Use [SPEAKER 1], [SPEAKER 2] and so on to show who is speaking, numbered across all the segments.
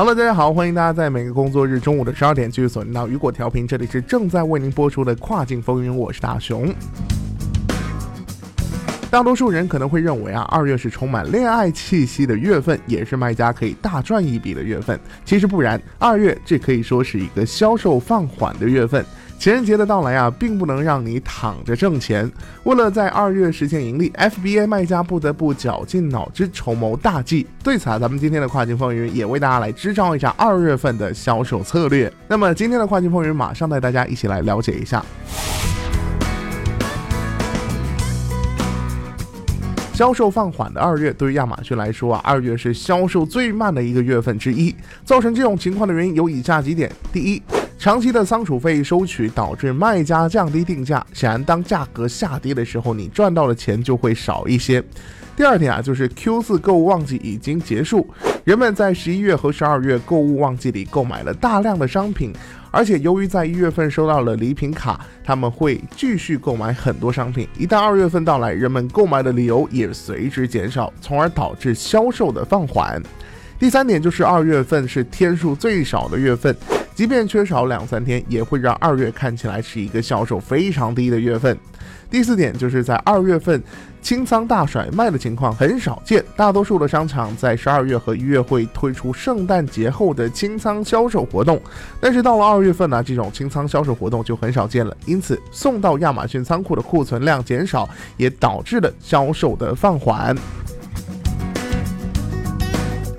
[SPEAKER 1] Hello，大家好，欢迎大家在每个工作日中午的十二点继续锁定到雨果调频，这里是正在为您播出的跨境风云，我是大熊。大多数人可能会认为啊，二月是充满恋爱气息的月份，也是卖家可以大赚一笔的月份。其实不然，二月这可以说是一个销售放缓的月份。情人节的到来啊，并不能让你躺着挣钱。为了在二月实现盈利，FBA 卖家不得不绞尽脑汁筹谋大计。对此啊，咱们今天的跨境风云也为大家来支招一下二月份的销售策略。那么今天的跨境风云马上带大家一起来了解一下。销售放缓的二月，对于亚马逊来说啊，二月是销售最慢的一个月份之一。造成这种情况的原因有以下几点：第一，长期的仓储费收取导致卖家降低定价，显然当价格下跌的时候，你赚到的钱就会少一些。第二点啊，就是 Q 四购物旺季已经结束，人们在十一月和十二月购物旺季里购买了大量的商品。而且由于在一月份收到了礼品卡，他们会继续购买很多商品。一旦二月份到来，人们购买的理由也随之减少，从而导致销售的放缓。第三点就是二月份是天数最少的月份，即便缺少两三天，也会让二月看起来是一个销售非常低的月份。第四点就是在二月份。清仓大甩卖的情况很少见，大多数的商场在十二月和一月会推出圣诞节后的清仓销售活动，但是到了二月份呢，这种清仓销售活动就很少见了，因此送到亚马逊仓库的库存量减少，也导致了销售的放缓。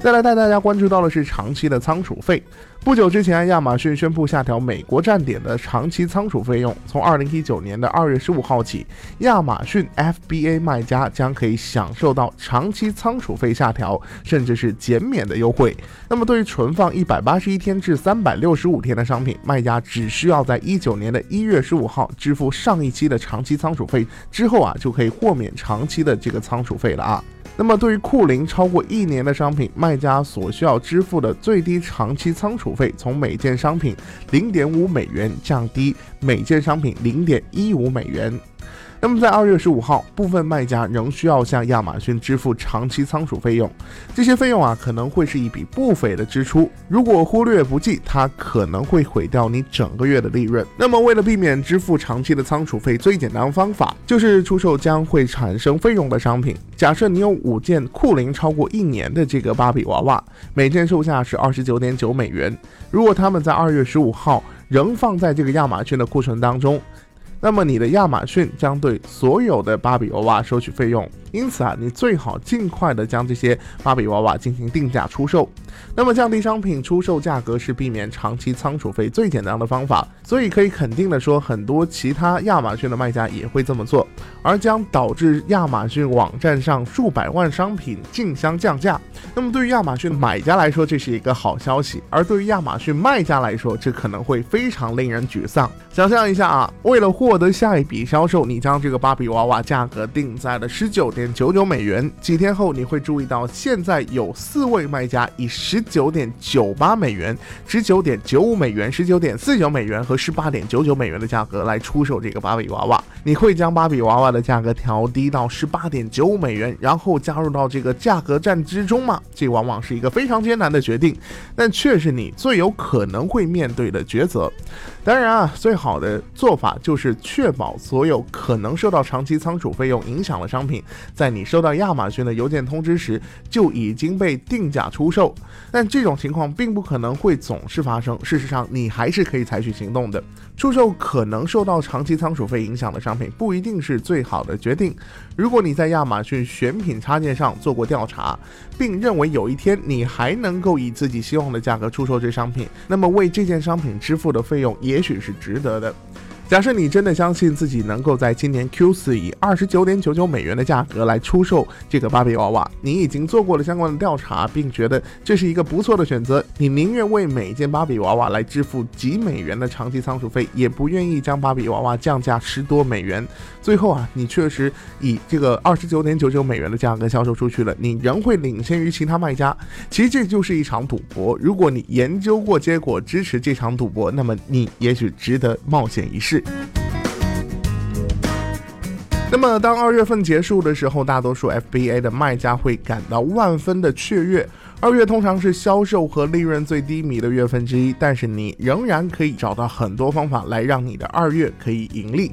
[SPEAKER 1] 再来带大家关注到的是长期的仓储费。不久之前，亚马逊宣布下调美国站点的长期仓储费用。从二零一九年的二月十五号起，亚马逊 FBA 卖家将可以享受到长期仓储费下调，甚至是减免的优惠。那么，对于存放一百八十一天至三百六十五天的商品，卖家只需要在一九年的一月十五号支付上一期的长期仓储费之后啊，就可以豁免长期的这个仓储费了啊。那么，对于库龄超过一年的商品，卖家所需要支付的最低长期仓储费从每件商品零点五美元降低每件商品零点一五美元。那么在二月十五号，部分卖家仍需要向亚马逊支付长期仓储费用，这些费用啊可能会是一笔不菲的支出。如果忽略不计，它可能会毁掉你整个月的利润。那么为了避免支付长期的仓储费，最简单的方法就是出售将会产生费用的商品。假设你有五件库龄超过一年的这个芭比娃娃，每件售价是二十九点九美元。如果他们在二月十五号仍放在这个亚马逊的库存当中。那么你的亚马逊将对所有的芭比娃娃收取费用。因此啊，你最好尽快的将这些芭比娃娃进行定价出售。那么降低商品出售价格是避免长期仓储费最简单的方法。所以可以肯定的说，很多其他亚马逊的卖家也会这么做，而将导致亚马逊网站上数百万商品竞相降价。那么对于亚马逊买家来说，这是一个好消息；而对于亚马逊卖家来说，这可能会非常令人沮丧。想象一下啊，为了获获得下一笔销售，你将这个芭比娃娃价格定在了十九。点九九美元，几天后你会注意到，现在有四位卖家以十九点九八美元、十九点九五美元、十九点四九美元和十八点九九美元的价格来出售这个芭比娃娃。你会将芭比娃娃的价格调低到十八点九五美元，然后加入到这个价格战之中吗？这往往是一个非常艰难的决定，但却是你最有可能会面对的抉择。当然啊，最好的做法就是确保所有可能受到长期仓储费用影响的商品。在你收到亚马逊的邮件通知时，就已经被定价出售。但这种情况并不可能会总是发生。事实上，你还是可以采取行动的。出售可能受到长期仓储费影响的商品，不一定是最好的决定。如果你在亚马逊选品插件上做过调查，并认为有一天你还能够以自己希望的价格出售这商品，那么为这件商品支付的费用也许是值得的。假设你真的相信自己能够在今年 Q 四以二十九点九九美元的价格来出售这个芭比娃娃，你已经做过了相关的调查，并觉得这是一个不错的选择，你宁愿为每件芭比娃娃来支付几美元的长期仓储费，也不愿意将芭比娃娃降价十多美元。最后啊，你确实以这个二十九点九九美元的价格销售出去了，你仍会领先于其他卖家。其实这就是一场赌博。如果你研究过结果，支持这场赌博，那么你也许值得冒险一试。那么，当二月份结束的时候，大多数 FBA 的卖家会感到万分的雀跃。二月通常是销售和利润最低迷的月份之一，但是你仍然可以找到很多方法来让你的二月可以盈利。